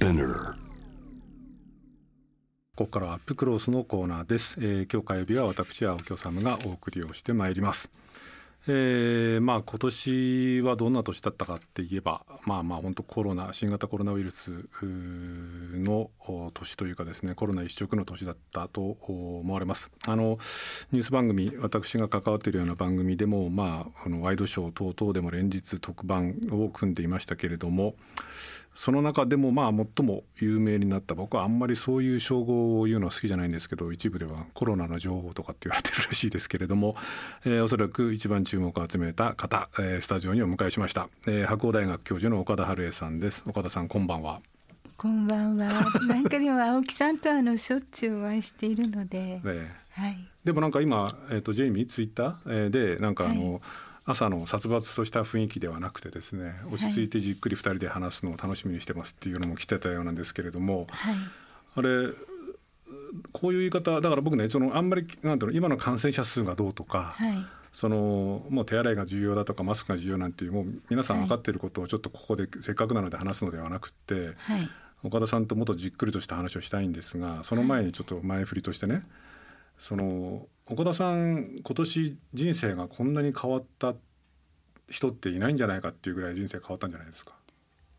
Spinner ここからはアップクロースのコーナーです、えー、今日火曜日は私青木治がお送りをしてまいります。えー、まあ今年はどんな年だったかって言えばまあまあ本当コロナ新型コロナウイルスの年というかですねコロナ一色の年だったと思われます。あのニュース番組私が関わっているような番組でもまああのワイドショー等々でも連日特番を組んでいましたけれどもその中でもまあ最も有名になった僕はあんまりそういう称号を言うのは好きじゃないんですけど一部ではコロナの情報とかって言われてるらしいですけれども、えー、おそらく一番注目を集めた方、えー、スタジオにお迎えしました、えー、白鴎大学教授の岡田春恵さんです。岡田さんこんばんは。こんばんは。なんかでも青木さんとあのしょっちゅうお会いしているので、ねはい、でもなんか今、えーと、ジェイミーツイッターでなんかあの、はい朝の殺伐とした雰囲気ではなくてですね落ち着いてじっくり2人で話すのを楽しみにしてますっていうのも来てたようなんですけれども、はい、あれこういう言い方だから僕ねそのあんまりなんていうの今の感染者数がどうとか、はい、そのもう手洗いが重要だとかマスクが重要なんていうもう皆さん分かっていることをちょっとここでせっかくなので話すのではなくて、はい、岡田さんともっとじっくりとした話をしたいんですがその前にちょっと前振りとしてねその岡田さん今年人生がこんなに変わった人っていないんじゃないかっていうぐらい人生変わったんじゃないですか？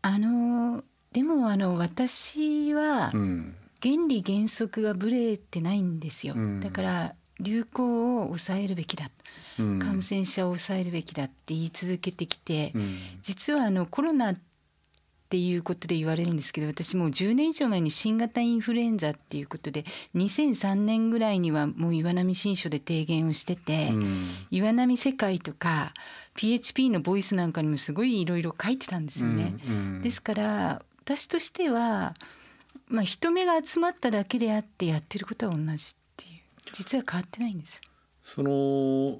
あのでもあの私は原理原則がぶれてないんですよ、うん、だから流行を抑えるべきだ、うん、感染者を抑えるべきだって言い続けてきて、うん、実はあのコロナっていうことで言われるんですけど私もう10年以上前に新型インフルエンザっていうことで2003年ぐらいにはもう岩波新書で提言をしてて、岩波世界とか PHP のボイスなんかにもすごいいろいろ書いてたんですよね。うんうん、ですから私としては、まあ、人目が集まっただけであってやってることは同じっていう実は変わってないんです。その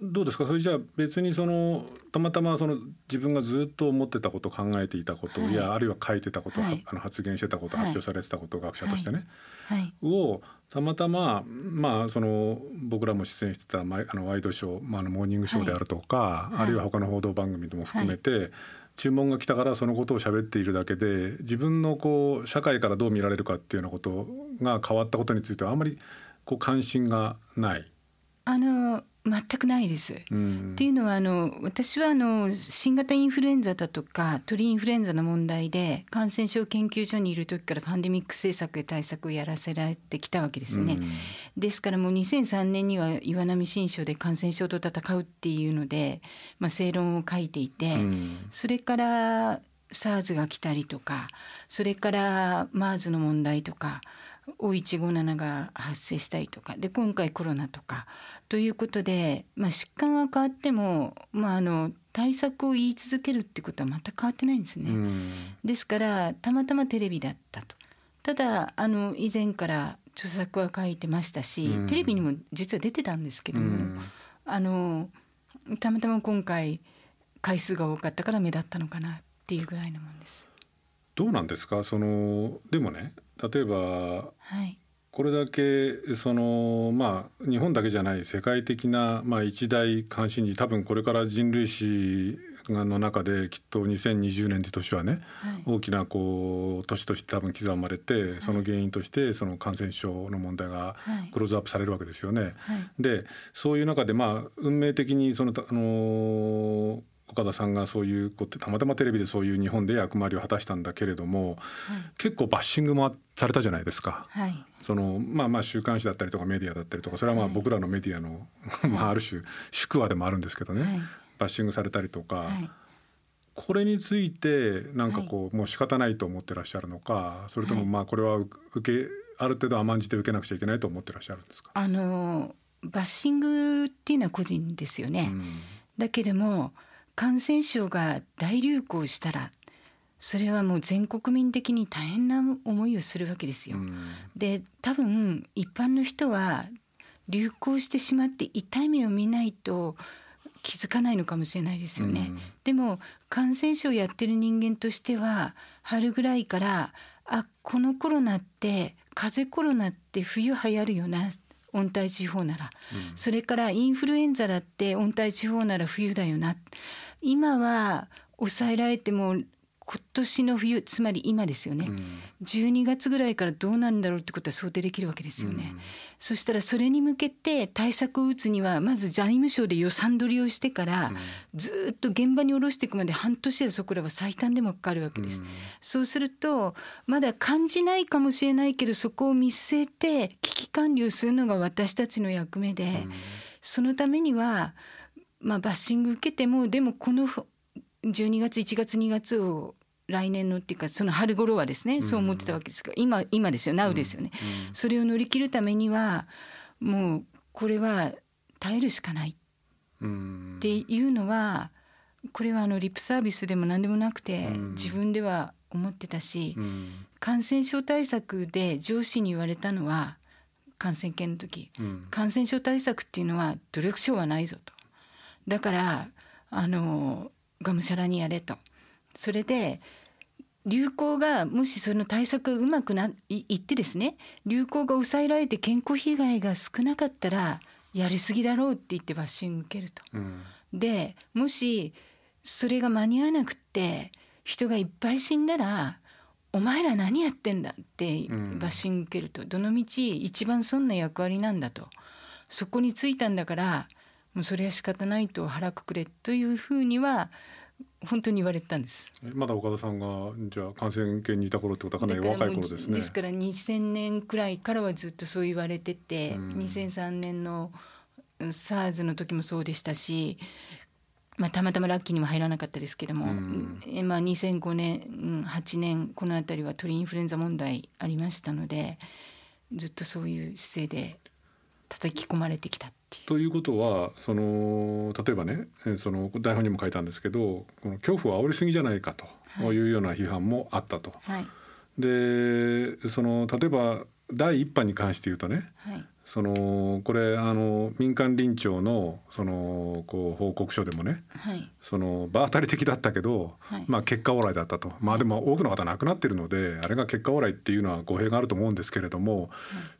どうですか？それじゃあ別にそのたまたまその自分がずっと思ってたこと考えていたこと、はい、いやあるいは書いてたこと、はい、あの発言してたこと、はい、発表されてたこと学者としてね、はい、をたまたままあその僕らも出演してたあのワイドショー、まあ、あのモーニングショーであるとか、あるいは他の報道番組でも含めて、注文が来たからそのことを喋っているだけで自分のこう社会からどう見られるかっていうようなことが変わったことについてはあんまりこう関心がない。あの全くないです。うん、っていうのはあの私はあの新型インフルエンザだとか鳥インフルエンザの問題で感染症研究所にいる時からパンデミック政策や対策をやらせられてきたわけですね。うん、ですからもう2003年には岩波新書で感染症と戦うっていうので、まあ、正論を書いていて、うん、それから SARS が来たりとかそれから MERS の問題とか O157 が発生したりとかで今回コロナとかということで、まあ、疾患は変わっても、まあ、あの対策を言い続けるってことは全く変わってないんですね。うん、ですからたまたまテレビだったと。ただあの以前から著作は書いてましたし、うん、テレビにも実は出てたんですけども、うん、あのたまたま今回回数が多かったから目立ったのかなっていうぐらいのもんです。どうなんですか？そのでもね例えば、はい、これだけそのまあ日本だけじゃない世界的な、まあ、一大関心事多分これから人類史の中できっと2020年って年はね、はい、大きなこう年として多分刻まれてその原因としてその感染症の問題がクローズアップされるわけですよね。はい、でそういう中でまあ運命的にそのあの岡田さんがそういうことたまたまテレビでそういう日本で役割を果たしたんだけれども、はい、結構バッシングもされたじゃないですか。はい、そのまあまあ週刊誌だったりとかメディアだったりとかそれはまあ僕らのメディアの、まあある種宿話でもあるんですけどね、はい、バッシングされたりとか、はい、これについてなんかこう、もう仕方ないと思ってらっしゃるのかそれともまあこれは受けある程度甘んじて受けなくちゃいけないと思ってらっしゃるんですか？あのバッシングっていうのは個人ですよね。うん。だけども感染症が大流行したらそれはもう全国民的に大変な思いをするわけですよ。うん。で多分一般の人は流行してしまって痛い目を見ないと気づかないのかもしれないですよね。うん。でも感染症をやってる人間としては春ぐらいからあこのコロナって風邪コロナって冬流行るよな温帯地方なら、それからインフルエンザだって温帯地方なら冬だよな今は抑えられても今年の冬つまり今ですよね、うん。12月ぐらいからどうなるんだろうってことは想定できるわけですよね。そしたらそれに向けて対策を打つにはまず財務省で予算取りをしてから、ずーっと現場に下ろしていくまで半年でそこらは最短でもかかるわけです。そうするとまだ感じないかもしれないけどそこを見据えて危機管理をするのが私たちの役目で、そのためには、まあ、バッシング受けてもでもこの12月1月2月を来年のっていうかその春頃はですね、そう思ってたわけですが今今ですよ NOW ですよね、それを乗り切るためにはもうこれは耐えるしかない。うん。っていうのはこれはあのリップサービスでも何でもなくてうん。自分では思ってたしうん。感染症対策で上司に言われたのは感染研の時。うん。感染症対策っていうのは努力賞はないぞとだからあのがむしゃらにやれと。それで流行がもしその対策がうまくないいってですね流行が抑えられて健康被害が少なかったらやりすぎだろうって言ってバッシング受けると。うん。でもしそれが間に合わなくって人がいっぱい死んだら「お前ら何やってんだ」ってうん。バッシング受けると、どのみち一番そんな役割なんだと。そこについたんだからもうそれは仕方ないと腹くくれというふうには本当に言われたんです。えまだ岡田さんがじゃあ感染研にいた頃ってことはかなり若い頃ですね。ですから2000年くらいからはずっとそう言われてて、うん2003年の SARS の時もそうでしたし、まあ、たまたまラッキーにも入らなかったですけども、うんえまあ、2005年うん8年この辺りは鳥インフルエンザ問題ありましたのでずっとそういう姿勢で叩き込まれてきた。ということはその例えばねえその台本にも書いたんですけどこの恐怖を煽りすぎじゃないかとい。うような批判もあったと。はい。でその例えば第一波に関して言うとねはいそのこれあの民間臨調のそのこう報告書でもねはい。その場当たり的だったけど、はい。まあ結果オーライだったと。まあでも多くの方亡くなってるのであれが結果オーライっていうのは語弊があると思うんですけれども、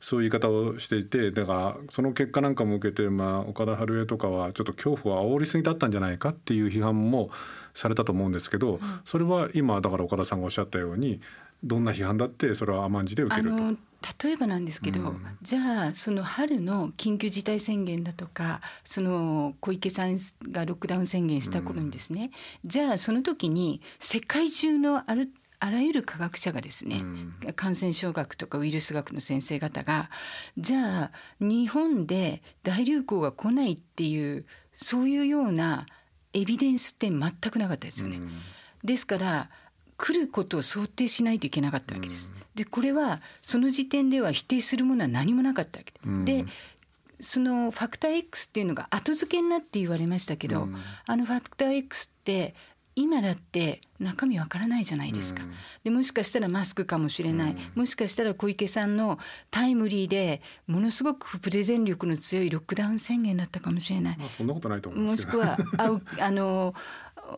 そういう言い方をしていてだからその結果なんかも受けて、まあ、岡田春江とかはちょっと恐怖を煽りすぎだったんじゃないかっていう批判もされたと思うんですけど、それは今だから岡田さんがおっしゃったようにどんな批判だってそれは甘んじて受けると。例えばなんですけど、うんじゃあその春の緊急事態宣言だとかその小池さんがロックダウン宣言した頃にですね、じゃあその時に世界中のあるあらゆる科学者がですね、うん感染症学とかウイルス学の先生方がじゃあ日本で大流行が来ないっていうそういうようなエビデンスって全くなかったですよね。うんですから来ることを想定しないといけなかったわけです。でこれはその時点では否定するものは何もなかったわけで、うん。でそのファクター X っていうのが後付けになって言われましたけど、うん。あのファクター X って今だって中身わからないじゃないですか、うん。でもしかしたらマスクかもしれない、もしかしたら小池さんのタイムリーでものすごくプレゼン力の強いロックダウン宣言だったかもしれない。まあ、そんなことないと思いすけど。しくはあうあの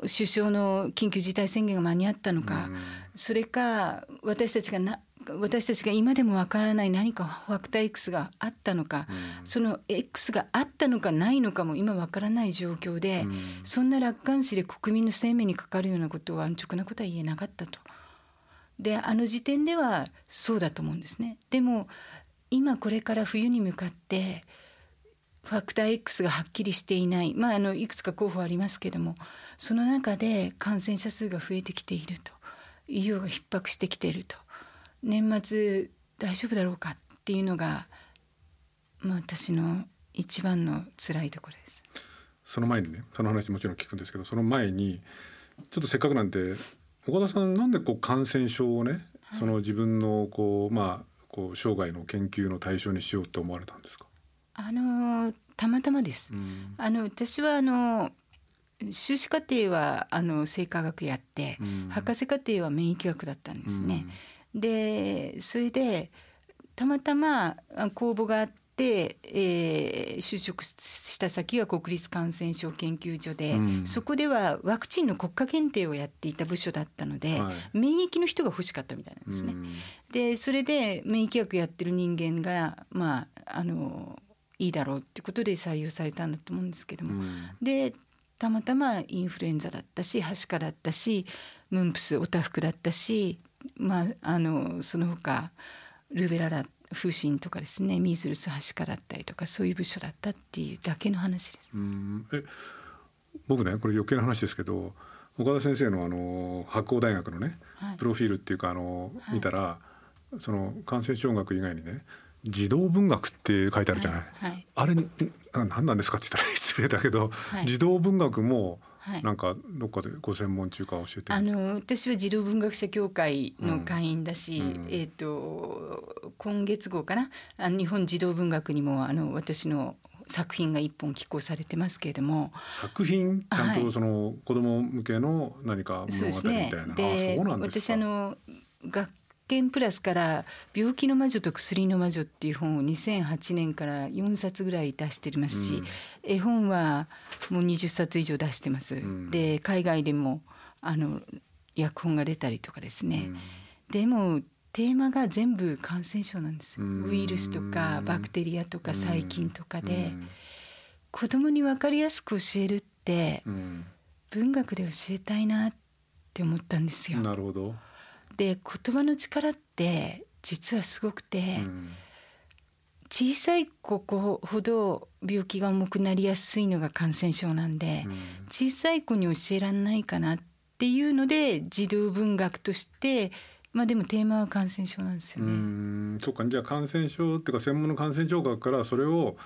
首相の緊急事態宣言が間に合ったのか、うん。それか私たちがな私たちが今でもわからない何かファクター X があったのか、その X があったのかないのかも今わからない状況で、うん。そんな楽観視で国民の生命にかかるようなことは安直なことは言えなかったと。であの時点ではそうだと思うんですね。でも今これから冬に向かってファクター X がはっきりしていない、まあ、あのいくつか候補ありますけどもその中で感染者数が増えてきていると医療が逼迫してきていると年末大丈夫だろうかっていうのが、まあ、私の一番の辛いところです。その前にねその話もちろん聞くんですけどその前にちょっとせっかくなんで岡田さんなんでこう感染症をね、その自分のこうまあこう生涯の研究の対象にしようと思われたんですか？あのたまたまです。うんあの私はあの修士課程はあの生化学やって、うん博士課程は免疫学だったんですね。でそれでたまたまあ公募があって、えー就職した先が国立感染症研究所で、うんそこではワクチンの国家検定をやっていた部署だったので、はい免疫の人が欲しかったみたいなんですね。うんでそれで免疫学やってる人間がまああのいいだろうってことで採用されたんだと思うんですけども、うん。でたまたまインフルエンザだったしはしかだったしムンプスおたふくだったし、まあ、あのその他ルベラだ風疹とかですねミズルスはしかだったりとかそういう部署だったっていうだけの話です。うん。え僕ねこれ余計な話ですけど岡田先生のあの白鴎大学のね、はい。プロフィールっていうかあの、はい。見たらその感染症学以外にね児童文学って書いてあるじゃない？はいはい。あれんあ何なんですかって言ったら 失礼だけど、はい。児童文学もはい。なんかどっかでご専門中か教えて。あの私は児童文学者協会の会員だし、うん。えっ、と今月号かな？あの日本児童文学にもあの私の作品が一本寄稿されてますけれども。作品？ちゃんはいとその子供向けの何か物語みたいな、あでそうなんですか。私あの学研プラスから「病気の魔女と薬の魔女」っていう本を2008年から4冊ぐらい出してますし、うん絵本はもう20冊以上出してます。んで海外でもあの訳本が出たりとかですね。でもテーマが全部感染症なんです。うんウイルスとかバクテリアとか細菌とかで、うん子供に分かりやすく教えるってうん文学で教えたいなって思ったんですよ。なるほど、で言葉の力って実はすごくて、うん小さい子ほど病気が重くなりやすいのが感染症なんで、うん。小さい子に教えられないかなっていうので児童文学としてまあでもテーマは感染症なんですようね。ん。そうか。じゃあ感染症っていうか専門の感染症学からそれを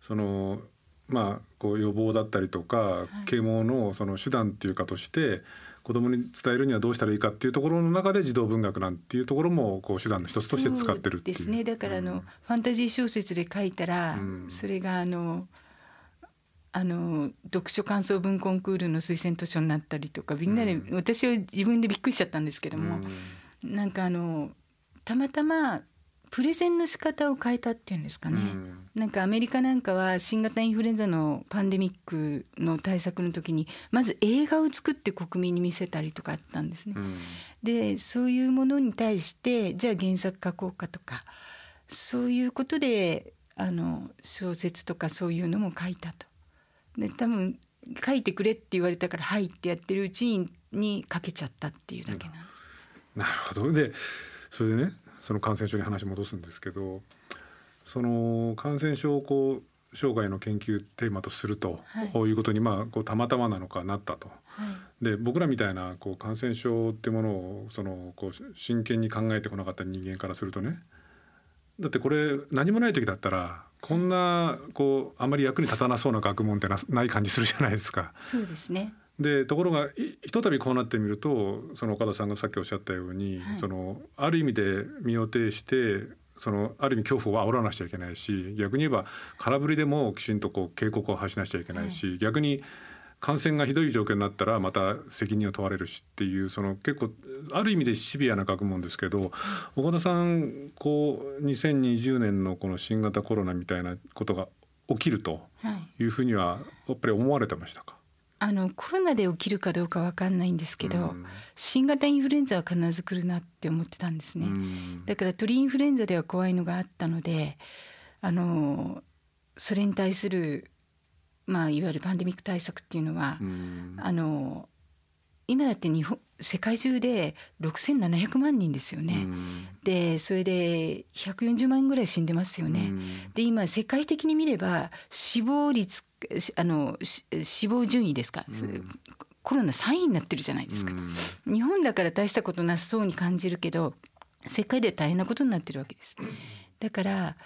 そのまあこう予防だったりとかい。啓蒙のその手段っていうかとして子供に伝えるにはどうしたらいいかっていうところの中で児童文学なんていうところもこう手段の一つとして使ってるっていう。そうですね。だからあの、うん。ファンタジー小説で書いたら、うん。それがあのあの読書感想文コンクールの推薦図書になったりとかみんなで、うん。私は自分でびっくりしちゃったんですけども、なんかあのたまたまプレゼンの仕方を変えたっていうんですかね、うんなんかアメリカなんかは新型インフルエンザのパンデミックの対策の時にまず映画を作って国民に見せたりとかあったんですね。うんでそういうものに対してじゃあ原作書こうかとかそういうことであの小説とかそういうのも書いたと。で多分書いてくれって言われたから「はい」ってやってるうちにに書けちゃったっていうだけなんです。なるほどでそれでねその感染症に話戻すんですけどその感染症をこう生涯の研究テーマとすると、はいこういうことにまあこうたまたまなのかなったと。はいで僕らみたいなこう感染症ってものをそのこう真剣に考えてこなかった人間からするとねだってこれ何もない時だったらこんなこうあまり役に立たなそうな学問ってなない感じするじゃないですか。そうですね。でところがいひとたびこうなってみるとその岡田さんがさっきおっしゃったように、はい。そのある意味で身を挺してそのある意味恐怖を煽らなくちゃいけないし逆に言えば空振りでもきちんとこう警告を発しなくちゃいけないし、逆に感染がひどい状況になったらまた責任を問われるしっていうその結構ある意味でシビアな学問ですけど岡田さんこう2020年のこの新型コロナみたいなことが起きるとはい。いうふうにはやっぱり思われてましたか？あのコロナで起きるかどうかわかんないんですけど、うん。新型インフルエンザは必ず来るなって思ってたんですね。うん。だから鳥インフルエンザでは怖いのがあったのであのそれに対する、まあ、いわゆるパンデミック対策っていうのは、うん。あの今だって日本世界中で6700万人ですよね。でそれで140万人ぐらい死んでますよね。で今世界的に見れば死亡率しあのし死亡順位ですか、うんコロナ3位になってるじゃないですか。日本だから大したことなさそうに感じるけど世界で大変なことになってるわけです。だから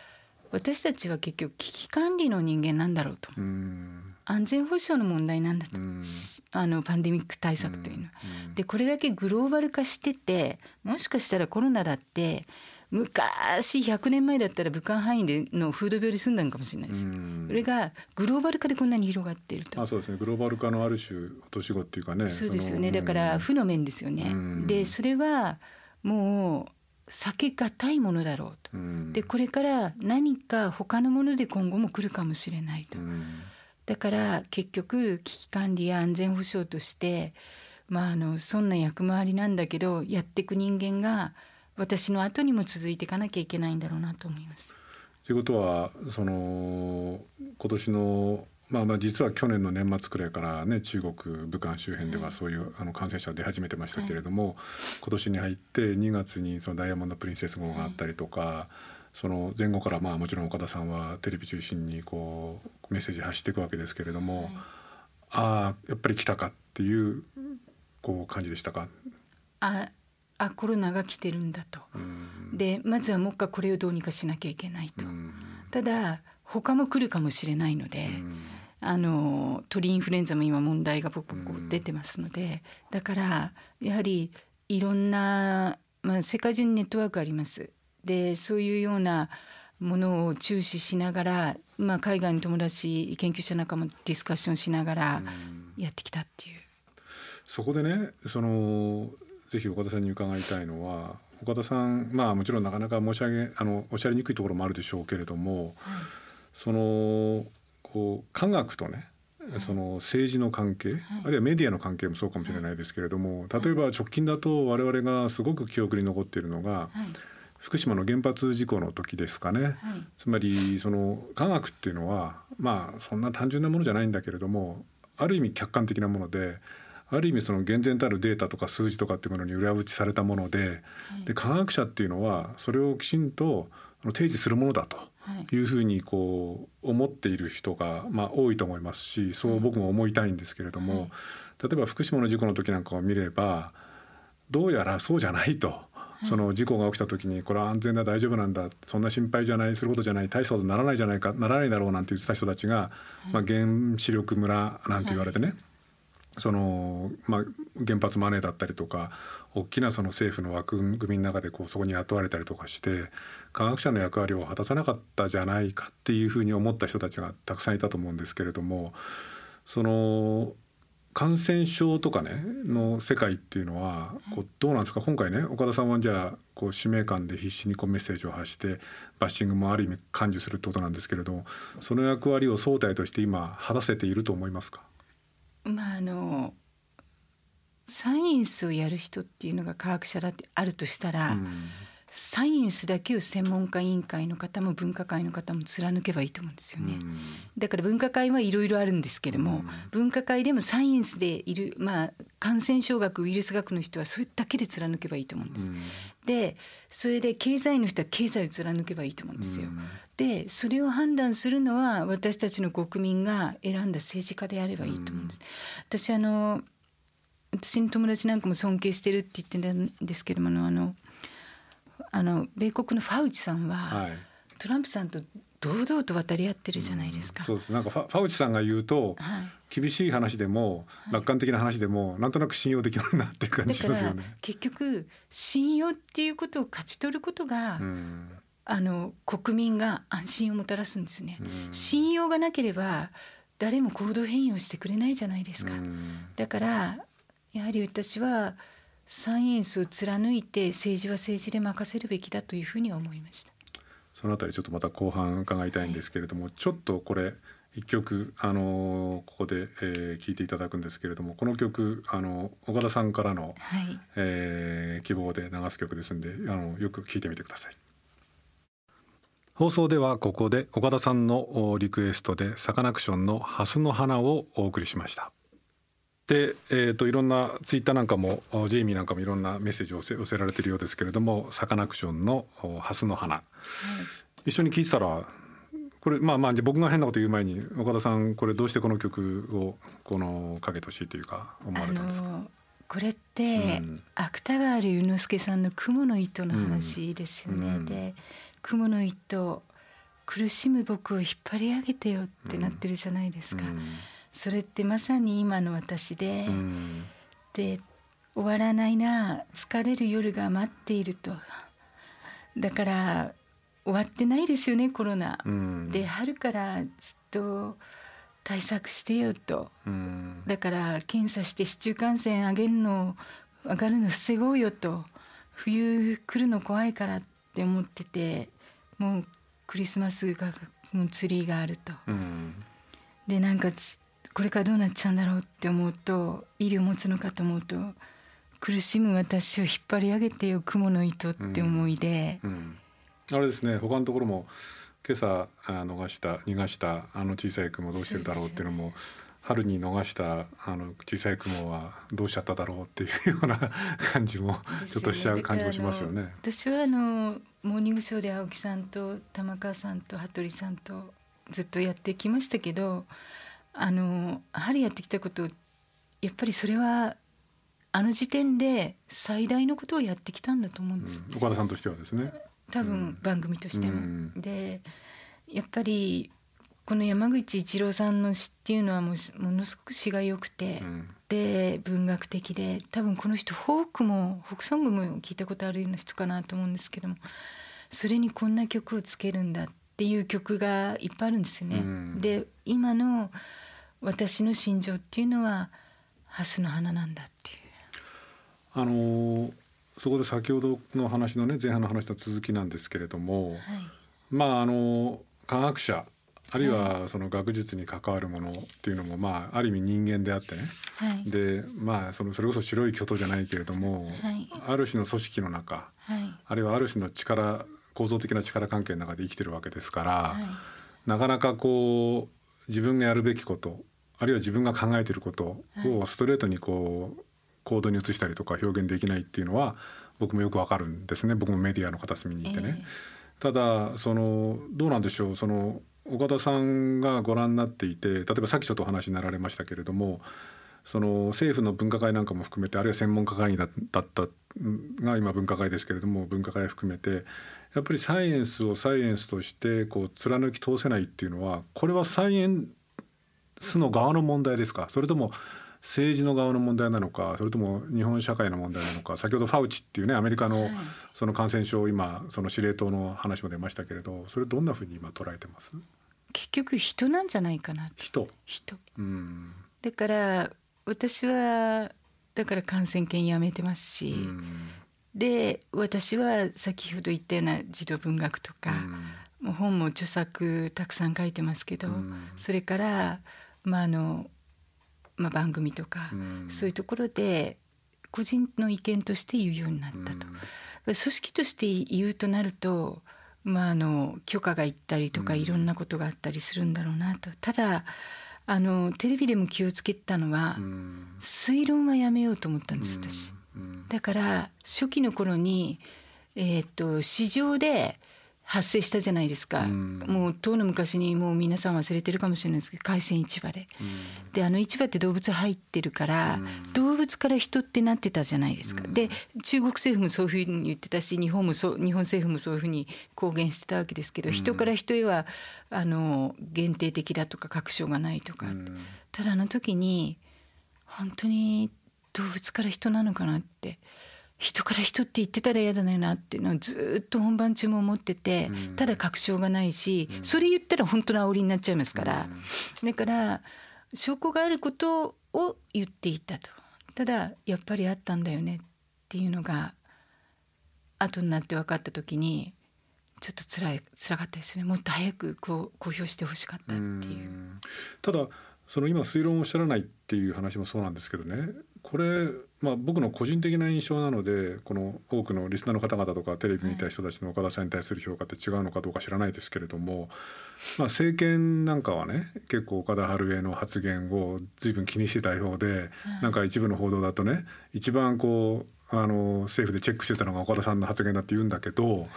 私たちは結局危機管理の人間なんだろうとうん安全保障の問題なんだと、うんしあのパンデミック対策というのは。でこれだけグローバル化しててもしかしたらコロナだって昔100年前だったら武漢範囲でのフード病で済んだのかもしれないですよ。それがグローバル化でこんなに広がっているとあ。そうですねグローバル化のある種落とし子っていうかねそうですよねのだから負の面ですよね。うんでそれはもう避けがたいものだろうと。うんでこれから何か他のもので今後も来るかもしれないと。うんだから結局危機管理や安全保障としてまああのそんな役回りなんだけどやっていく人間が私の後にも続いていかなきゃいけないんだろうなと思います。ということはその今年のまあ、まあ実は去年の年末くらいからね中国武漢周辺ではそういうあの感染者出始めてましたけれども、今年に入って2月にそのダイヤモンド・プリンセス号があったりとか、その前後からまあもちろん岡田さんはテレビ中心にこうメッセージ発していくわけですけれども、ああやっぱり来たかっていうこう感じでしたか？ああコロナが来てるんだと、でまずはもう一回これをどうにかしなきゃいけないと、ただ他も来るかもしれないので、あの鳥インフルエンザも今問題がポコポコ出てますので、だからやはりいろんな、まあ、世界中にネットワークあります。でそういうようなものを注視しながら、まあ、海外の友達研究者なんかもディスカッションしながらやってきたっていう。そこでねそのぜひ岡田さんに伺いたいのは岡田さんまあもちろんなかなか申し上げあのおっしゃりにくいところもあるでしょうけれども、はい、そのこう科学とねその政治の関係、はい、あるいはメディアの関係もそうかもしれないですけれども、例えば直近だと我々がすごく記憶に残っているのが、はい、福島の原発事故の時ですかね、はい、つまりその科学っていうのはまあそんな単純なものじゃないんだけれどもある意味客観的なものである意味その厳然たるデータとか数字とかっていうものに裏打ちされたもので,、で科学者っていうのはそれをきちんと提示するものだと。いうふうにこう思っている人がまあ多いと思いますしそう僕も思いたいんですけれども、例えば福島の事故の時なんかを見ればどうやらそうじゃないと。その事故が起きた時にこれは安全だ大丈夫なんだそんな心配じゃないすることじゃない大したことならないじゃないかならないだろうなんて言ってた人たちが、まあ、原子力村なんて言われてね、その、まあ、原発マネーだったりとか大きなその政府の枠組みの中でこうそこに雇われたりとかして科学者の役割を果たさなかったじゃないかっていうふうに思った人たちがたくさんいたと思うんですけれどもその感染症とかねの世界っていうのはこうどうなんですか？今回ね岡田さんはじゃあこう使命感で必死にこうメッセージを発してバッシングもある意味感受するってことなんですけれどその役割を総体として今果たせていると思いますか？まああのサイエンスをやる人っていうのが科学者だってあるとしたら、うん、サイエンスだけを専門家委員会の方も分科会の方も貫けばいいと思うんですよね。うん、だから分科会はいろいろあるんですけども、うん、分科会でもサイエンスでいる、まあ、感染症学ウイルス学の人はそれだけで貫けばいいと思うんです。でそれで経済の人は経済を貫けばいいと思うんですよ。でそれを判断するのは私たちの国民が選んだ政治家であればいいと思うんです。私あの私の友達なんかも尊敬してるって言ってるんですけどもあのあの米国のファウチさんは、はい、トランプさんと堂々と渡り合ってるじゃないですか。そうですなんかファウチさんが言うと、はい、厳しい話でも、楽観的な話でもなんとなく信用できるなっていう感じしますよね。結局信用っていうことを勝ち取ることが、うんあの国民が安心をもたらすんですね。信用がなければ誰も行動変容してくれないじゃないですか。だからやはり私はサイエンスを貫いて政治は政治で任せるべきだというふうに思いました。そのあたりちょっとまた後半伺いたいんですけれども、はい、ちょっとこれ一曲あのここで、えー、聞いていただくんですけれどもこの曲あの岡田さんからの、はい、えー、希望で流す曲ですんであのよく聞いてみてください。放送ではここで岡田さんのリクエストでサカナクションの蓮の花をお送りしました。で、えーと、いろんなツイッターなんかもジェイミーなんかもいろんなメッセージを寄せられているようですけれどもサカナクションの「蓮の花」はい、一緒に聴いてたらこれまあまあ僕が変なこと言う前に岡田さんこれどうしてこの曲をこのかけてほしいというか思われたんですか？これって、うん、芥川龍之介さんの「雲の糸」の話ですよね。うん、で雲の糸苦しむ僕を引っ張り上げてよってなってるじゃないですか。うん、それってまさに今の私で、うん、で終わらないな疲れる夜が待っていると。だから終わってないですよねコロナ。うん、で春からずっと対策してよと、だから検査して市中感染上げるの上がるの防ごうよと。冬来るの怖いからって思っててもうクリスマスがツリーがあると、うん、でなんかこれからどうなっちゃうんだろうって思うと医療持つのかと思うと苦しむ私を引っ張り上げてよ雲の糸って思いで、うん。うん、あれですね他のところも今朝逃した逃がしたあの小さい雲どうしてるだろうっていうのも春に逃したあの小さい雲はどうしちゃっただろうっていうような 感じもちょっとしちゃう感じもしますよね。私はあのモーニングショーで青木さんと玉川さんと羽鳥さんとずっとやってきましたけどあのやはりやってきたことやっぱりそれはあの時点で最大のことをやってきたんだと思うんです。うん、岡田さんとしてはですね。多分番組としても。うん、でやっぱりこの山口一郎さんの詩っていうのはもうものすごく詩が良くて、うん、で文学的で多分この人フォークもフォークソングも聞いたことあるような人かなと思うんですけどもそれにこんな曲をつけるんだっていう曲がいっぱいあるんですよね。うん、で今の私の心情っていうのはハスの花なんだっていう。あのー、そこで先ほどの話のね前半の話の続きなんですけれども、はい、まああの科学者あるいはその学術に関わるものっていうのもまあある意味人間であってね、はい、でまあそのそれこそ白い巨頭じゃないけれども、はい、ある種の組織の中、はい、あるいはある種の力構造的な力関係の中で生きてるわけですから、なかなかこう自分がやるべきことあるいは自分が考えていることをストレートにこう行動に移したりとか表現できないっていうのは僕もよくわかるんですね。僕もメディアの片隅にいてね。えー、ただそのどうなんでしょう。その岡田さんがご覧になっていて例えばさっきちょっとお話になられましたけれどもその政府の分科会なんかも含めてあるいは専門家会議だったが今分科会ですけれども分科会含めてやっぱりサイエンスをサイエンスとしてこう貫き通せないっていうのはこれはサイエンスの側の問題ですか？それとも政治の側の問題なのか？それとも日本社会の問題なのか？先ほどファウチっていうねアメリカのその感染症今その司令塔の話も出ましたけれどそれどんなふうに今捉えてます？結局人なんじゃないかな人。人、うん、だから私はだから感染研やめてますし、うん、で私は先ほど言ったような児童文学とか、うん、もう本も著作たくさん書いてますけど、それからまああのまあ、番組とか、そういうところで個人の意見として言うようになったと。組織として言うとなると、まあ、あの許可がいったりとかいろんなことがあったりするんだろうなと。ただあのテレビでも気をつけたのは、推論はやめようと思ったんです私。だから初期の頃に、えー、っと市場で発生したじゃないですか、うん、もう遠の昔にもう皆さん忘れてるかもしれないですけど海鮮市場で、うん、であの市場って動物入ってるから、うん、動物から人ってなってたじゃないですか、で中国政府もそういうふうに言ってたし日本もそう日本政府もそういうふうに公言してたわけですけど、人から人へはあの限定的だとか確証がないとか、ただあの時に本当に動物から人なのかなって。人から人って言ってたら嫌だなっていうのをずっと本番中も思ってて、ただ確証がないし、それ言ったら本当の煽りになっちゃいますから、だから証拠があることを言っていたと。ただやっぱりあったんだよねっていうのが後になって分かった時にちょっと辛い辛かったですね。もっと早くこう公表してほしかったっていう。うただその今推論をおっしゃらないっていう話もそうなんですけどねこれ、まあ、僕の個人的な印象なのでこの多くのリスナーの方々とかテレビ見た人たちの岡田さんに対する評価って違うのかどうか知らないですけれども、まあ、政権なんかはね結構岡田春江の発言を随分気にしてたようで、なんか一部の報道だとね一番こうあの政府でチェックしてたのが岡田さんの発言だって言うんだけど、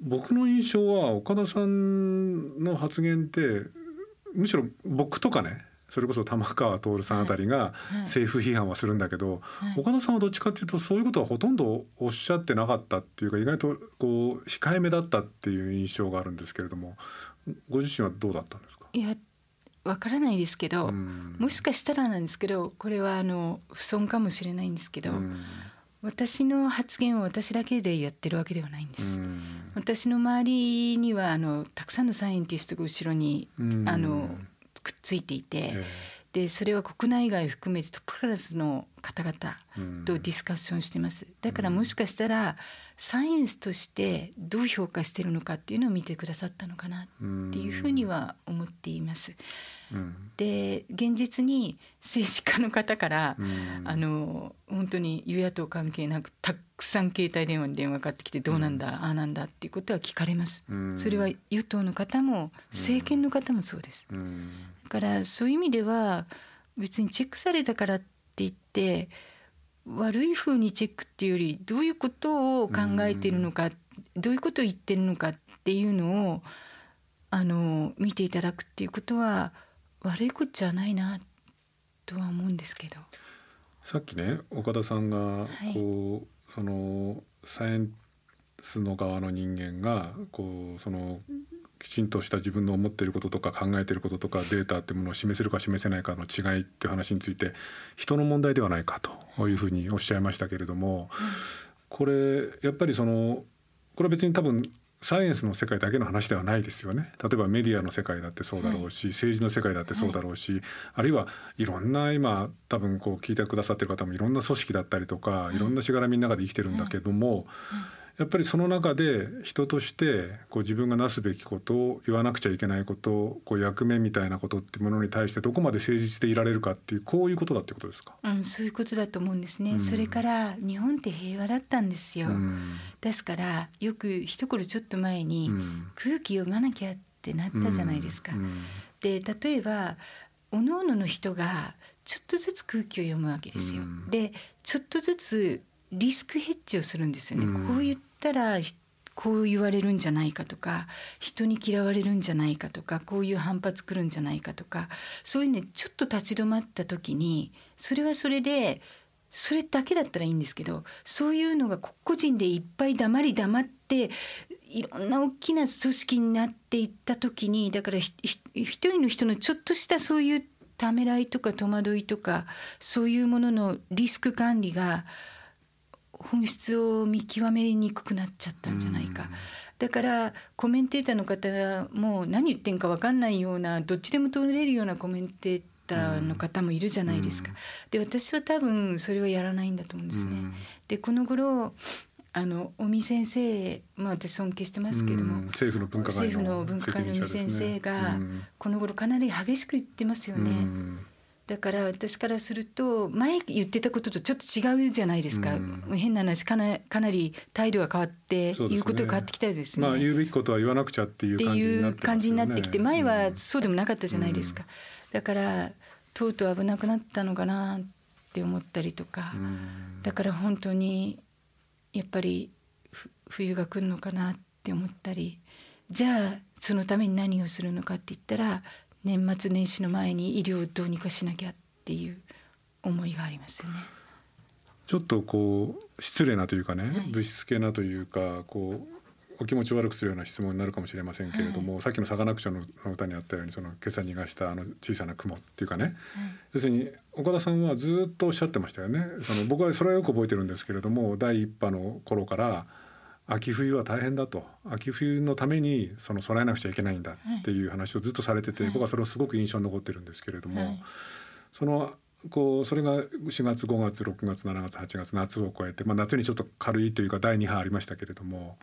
僕の印象は岡田さんの発言ってむしろ僕とかねそれこそ玉川徹さんあたりが政府批判はするんだけど、岡田さんはどっちかっていうとそういうことはほとんどおっしゃってなかったっていうか意外とこう控えめだったっていう印象があるんですけれどもご自身はどうだったんですか？いやわからないですけど、もしかしたらなんですけどこれはあの不損かもしれないんですけど、私の発言を私だけでやってるわけではないんです。私の周りにはあのたくさんのサイエンティストが後ろにあのくっついていて、えー、でそれは国内外含めてトップクラスの方々とディスカッションしてます。だからもしかしたらサイエンスとしてどう評価してるのかっていうのを見てくださったのかなっていうふうには思っています。うんで現実に政治家の方から、うんあの本当に与野党関係なくたくさん携帯電話に電話かかってきてどうなんだ、ああなんだっていうことは聞かれます。うんそれは与党の方も政権の方もそうです。うんだからそういう意味では別にチェックされたからって言って悪い風にチェックっていうよりどういうことを考えているのか、どういうことを言ってるのかっていうのをあの見ていただくっていうことは悪いことじゃないなとは思うんですけど。さっきね岡田さんがいこう、そのサイエンスの側の人間がこうそのきちんとした自分の思っていることとか考えていることとかデータっていうものを示せるか示せないかの違いっていう話について人の問題ではないかというふうにおっしゃいましたけれども、これやっぱりそのこれは別に多分サイエンスの世界だけの話ではないですよね。例えばメディアの世界だってそうだろうし、政治の世界だってそうだろうし、あるいはいろんな今多分こう聞いてくださってる方もいろんな組織だったりとか、いろんなしがらみの中で生きてるんだけども、やっぱりその中で人としてこう自分がなすべきことを言わなくちゃいけないことこう役目みたいなことっていうものに対してどこまで誠実でいられるかっていうこういうことだってことですか？うん、そういうことだと思うんですね、うん。それから日本って平和だったんですよ、うん。ですからよく一頃ちょっと前に、うん。空気読まなきゃってなったじゃないですか。うん。で例えば各々の人がちょっとずつ空気を読むわけですよ。うん。でちょっとずつリスクヘッジをするんですよね。うんこう言ったらひこう言われるんじゃないかとか人に嫌われるんじゃないかとかこういう反発来るんじゃないかとかそういうねちょっと立ち止まった時にそれはそれでそれだけだったらいいんですけどそういうのが個々人でいっぱい黙り黙っていろんな大きな組織になっていった時にだから一人の人のちょっとしたそういうためらいとか戸惑いとかそういうもののリスク管理が本質を見極めにくくなっちゃったんじゃないか。だからコメンテーターの方がもう何言ってんか分かんないようなどっちでも通れるようなコメンテーターの方もいるじゃないですか。で私は多分それはやらないんだと思うんですね。うんでこの頃あの尾身先生、まあ、私尊敬してますけども、うん政府の分科会政府の分科会の尾身先生がこの頃かなり激しく言ってますよね。うんだから私からすると前言ってたこととちょっと違うじゃないですか、うん。変な話かなかなり態度が変わって、言うことが変わってきたですね。まあ言うべきことは言わなくちゃっていう感じになってね。感じになってきて前はうんそうでもなかったじゃないですか、だからとうとう危なくなったのかなって思ったりとか、うん。だから本当にやっぱりふ冬が来るのかなって思ったり。じゃあそのために何をするのかって言ったら年末年始の前に医療をどうにかしなきゃっていう思いがありますよね。ちょっとこう失礼なというかね、はい。物質系なというかこうお気持ちを悪くするような質問になるかもしれませんけれども、さっきのサカナクションの歌にあったようにその今朝逃がしたあの小さな雲っていうかね。要するに岡田さんはずっとおっしゃってましたよね。その僕はそれはよく覚えてるんですけれども第一波の頃から秋冬は大変だと。秋冬のためにその備えなくちゃいけないんだっていう話をずっとされてて、はい。僕はそれをすごく印象に残ってるんですけれども、はい。そのこうそれが4月5月6月7月8月夏を超えて、まあ、夏にちょっと軽いというか第2波ありましたけれども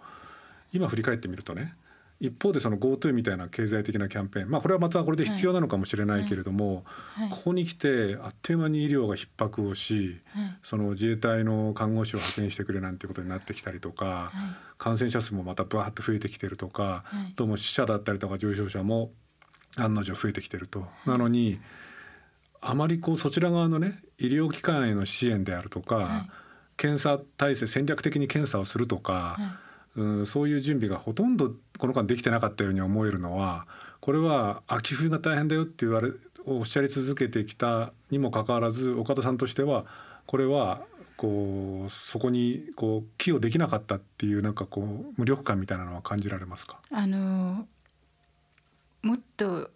今振り返ってみるとね一方でその GoTo みたいな経済的なキャンペーンまあこれはまたこれで必要なのかもしれないけれども、はい。ここに来てあっという間に医療が逼迫をしはい。その自衛隊の看護師を派遣してくれなんていうことになってきたりとか、はい。感染者数もまたブワーッと増えてきてるとか、はい。どうも死者だったりとか重症者も案の定増えてきてると。なのにあまりこうそちら側のね医療機関への支援であるとか、はい。検査体制戦略的に検査をするとか、うん、そういう準備がほとんどこの間できてなかったように思えるのはこれは秋冬が大変だよって言われおっしゃり続けてきたにもかかわらず岡田さんとしてはこれはこうそこにこう寄与できなかったっていうなんかこう無力感みたいなのは感じられますか？あのもっと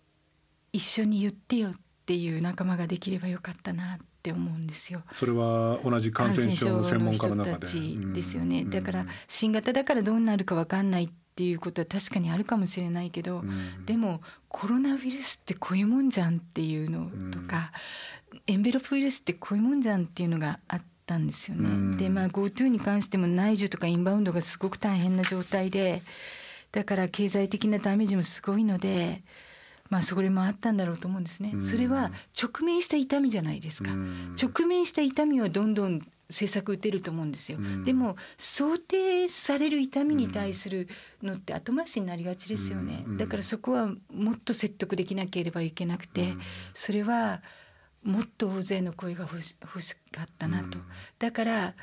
一緒に言ってよっていう仲間ができればよかったなって思うんですよ。それは同じ感染症専門家の中で。ですよね、うん。だから新型だからどうなるかわかんないっていうことは確かにあるかもしれないけど、うん。でもコロナウイルスってこういうもんじゃんっていうのとか、エンベロプウイルスってこういうもんじゃんっていうのがあったんですよね。うん。でまあ GoTo に関しても内需とかインバウンドがすごく大変な状態でだから経済的なダメージもすごいのでまあそれもあったんだろうと思うんですね。それは直面した痛みじゃないですか。直面した痛みはどんどん政策打てると思うんですよ、でも想定される痛みに対するのって後回しになりがちですよね、だからそこはもっと説得できなければいけなくて、それはもっと大勢の声が欲し欲しかったなと、だから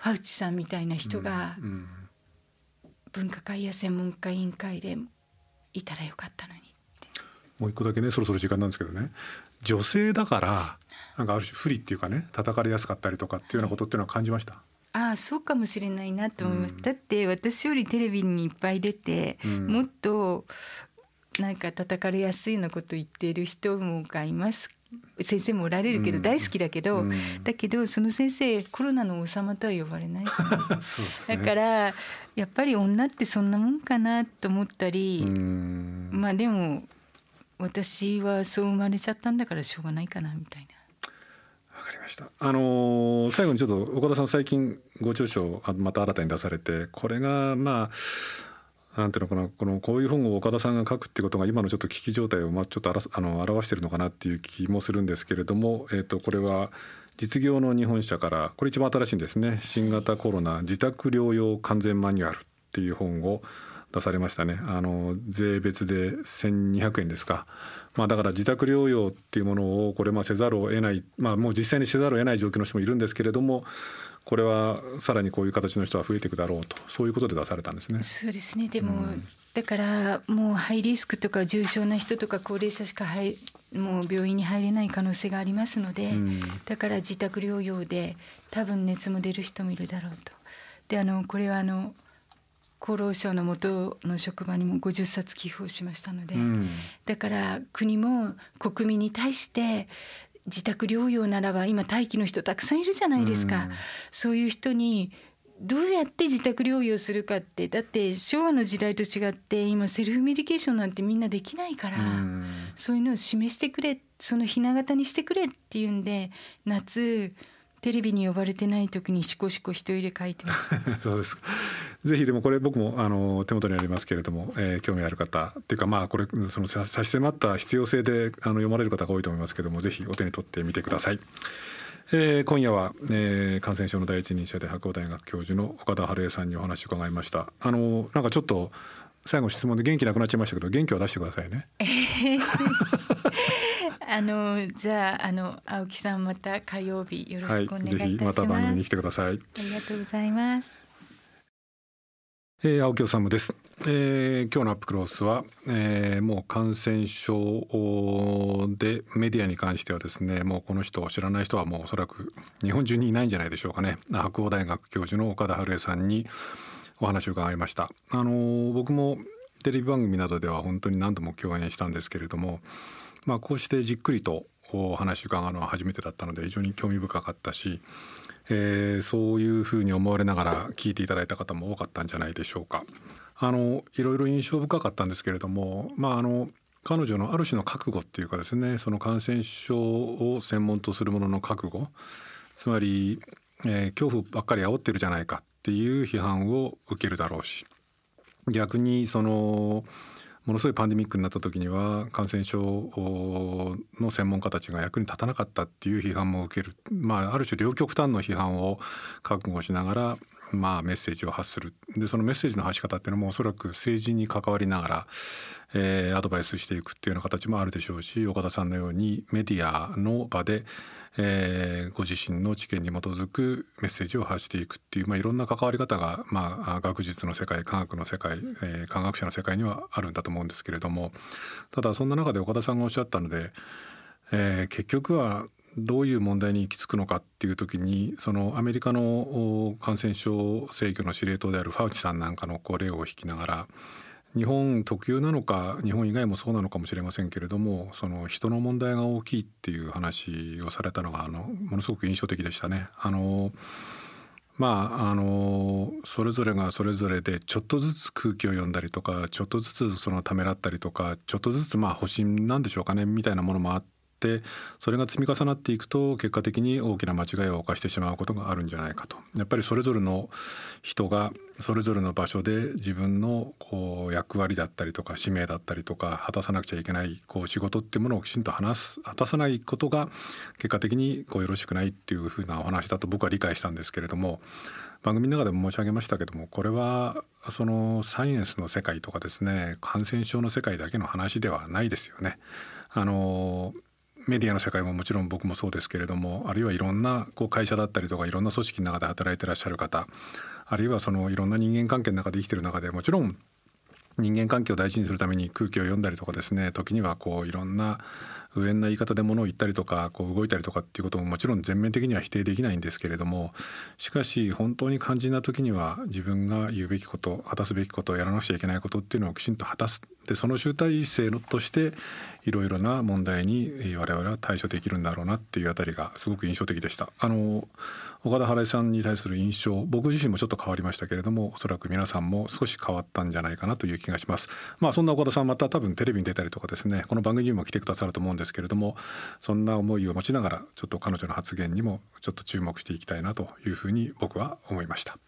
ファウチさんみたいな人が分科会や専門家委員会でいたらよかったのにもう一個だけねそろそろ時間なんですけどね。女性だからなんかある種不利っていうかね叩かれやすかったりとかっていうようなことっていうのは感じました？ああそうかもしれないなと思います、うん、だって私よりテレビにいっぱい出て、うん、もっとなんか叩かれやすいようなこと言っている人もがいます。先生もおられるけど大好きだけど、うん、だけどその先生コロナの王様とは呼ばれないね ね、だからやっぱり女ってそんなもんかなと思ったりまあでも私はそう生まれちゃったんだからしょうがないかなみたいな。わかりました。あのー、最後にちょっと岡田さん最近ご著書また新たに出されてこれがまあなんていうのかなこのこういう本を岡田さんが書くってことが今のちょっと危機状態をまあちょっとあらあの表してるのかなっていう気もするんですけれども、えっ、ー、とこれは実業の日本社からこれ一番新しいんですね新型コロナ自宅療養完全マニュアルっていう本を出されましたね。あの税別で1200円ですか、まあ、だから自宅療養っていうものをこれまあせざるを得ない、まあ、もう実際にせざるを得ない状況の人もいるんですけれどもこれはさらにこういう形の人は増えていくだろうと。そういうことで出されたんですね。そうですね。でも、うん、だからもうハイリスクとか重症な人とか高齢者しか入もう病院に入れない可能性がありますので、うん、だから自宅療養で多分熱も出る人もいるだろうと。であのこれはあの厚労省の元の職場にも50冊寄付をしましたので、うん、だから国も国民に対して自宅療養ならば今待機の人たくさんいるじゃないですか、うん、そういう人にどうやって自宅療養するかってだって昭和の時代と違って今セルフメディケーションなんてみんなできないから、うん、そういうのを示してくれそのひな形にしてくれっていうんで夏テレビに呼ばれてない時にしこしこ一人で書いてました。そうですぜひでもこれ僕もあの手元にありますけれども、えー、興味ある方っていうかまあこれその差し迫った必要性であの読まれる方が多いと思いますけどもぜひお手に取ってみてください。えー、今夜は、えー、感染症の第一人者で白鴎大学教授の岡田春恵さんにお話を伺いました。あのなんかちょっと最後質問で元気なくなっちゃいましたけど元気は出してくださいね。あのじゃああの青木さんまた火曜日よろしくお願いいたします、はい、また番組に来てください。ありがとうございますえー、青木治です、えー、今日のアップクロースは、えー、もう感染症でメディアに関してはですねもうこの人を知らない人はもうおそらく日本中にいないんじゃないでしょうかね。白鴎大学教授の岡田春恵さんにお話を伺いました。あの僕もテレビ番組などでは本当に何度も共演したんですけれどもまあ、こうしてじっくりとお話伺うのは初めてだったので非常に興味深かったし、えー、そういうふうに思われながら聞いていただいた方も多かったんじゃないでしょうか。あのいろいろ印象深かったんですけれども、まあ、あの彼女のある種の覚悟っていうかですねその感染症を専門とするものの覚悟つまり、えー、恐怖ばっかり煽ってるじゃないかっていう批判を受けるだろうし逆にそのものすごいパンデミックになった時には感染症の専門家たちが役に立たなかったっていう批判も受ける、まあ、ある種両極端の批判を覚悟しながら、まあ、メッセージを発する。でそのメッセージの発し方っていうのもおそらく政治に関わりながら、えー、アドバイスしていくっていうような形もあるでしょうし岡田さんのようにメディアの場でえー、ご自身の知見に基づくメッセージを発していくっていう、まあ、いろんな関わり方が、まあ、学術の世界科学の世界、えー、科学者の世界にはあるんだと思うんですけれどもただそんな中で岡田さんがおっしゃったので、えー、結局はどういう問題に行き着くのかっていう時にそのアメリカの感染症制御の司令塔であるファウチさんなんかのこう例を引きながら日本特有なのか日本以外もそうなのかもしれませんけれどもその人の問題が大きいっていう話をされたのがあのものすごく印象的でしたね。あのまああのそれぞれがそれぞれでちょっとずつ空気を読んだりとかちょっとずつそのためらったりとかちょっとずつまあ保身なんでしょうかねみたいなものもあっ。ってそれが積み重なっていくと結果的に大きな間違いを犯してしまうことがあるんじゃないかとやっぱりそれぞれの人がそれぞれの場所で自分のこう役割だったりとか使命だったりとか果たさなくちゃいけないこう仕事っていうものをきちんと話す果たさないことが結果的にこうよろしくないっていうふうなお話だと僕は理解したんですけれども番組の中でも申し上げましたけどもこれはそのサイエンスの世界とかですね感染症の世界だけの話ではないですよね。あのメディアの世界ももちろん僕もそうですけれどもあるいはいろんなこう会社だったりとかいろんな組織の中で働いてらっしゃる方あるいはそのいろんな人間関係の中で生きてる中でもちろん人間関係を大事にするために空気を読んだりとかですね時にはこういろんな上な言い方で物を言ったりとかこう動いたりとかっていうことももちろん全面的には否定できないんですけれどもしかし本当に肝心な時には自分が言うべきこと果たすべきことやらなくちゃいけないことっていうのをきちんと果たすでその集大成としていろいろな問題に我々は対処できるんだろうなっていうあたりがすごく印象的でした。あの岡田原さんに対する印象僕自身もちょっと変わりましたけれどもおそらく皆さんも少し変わったんじゃないかなという気がします。まあそんな岡田さんまた多分テレビに出たりとかですねこの番組にも来てくださると思うんですけれどもそんな思いを持ちながらちょっと彼女の発言にもちょっと注目していきたいなというふうに僕は思いました。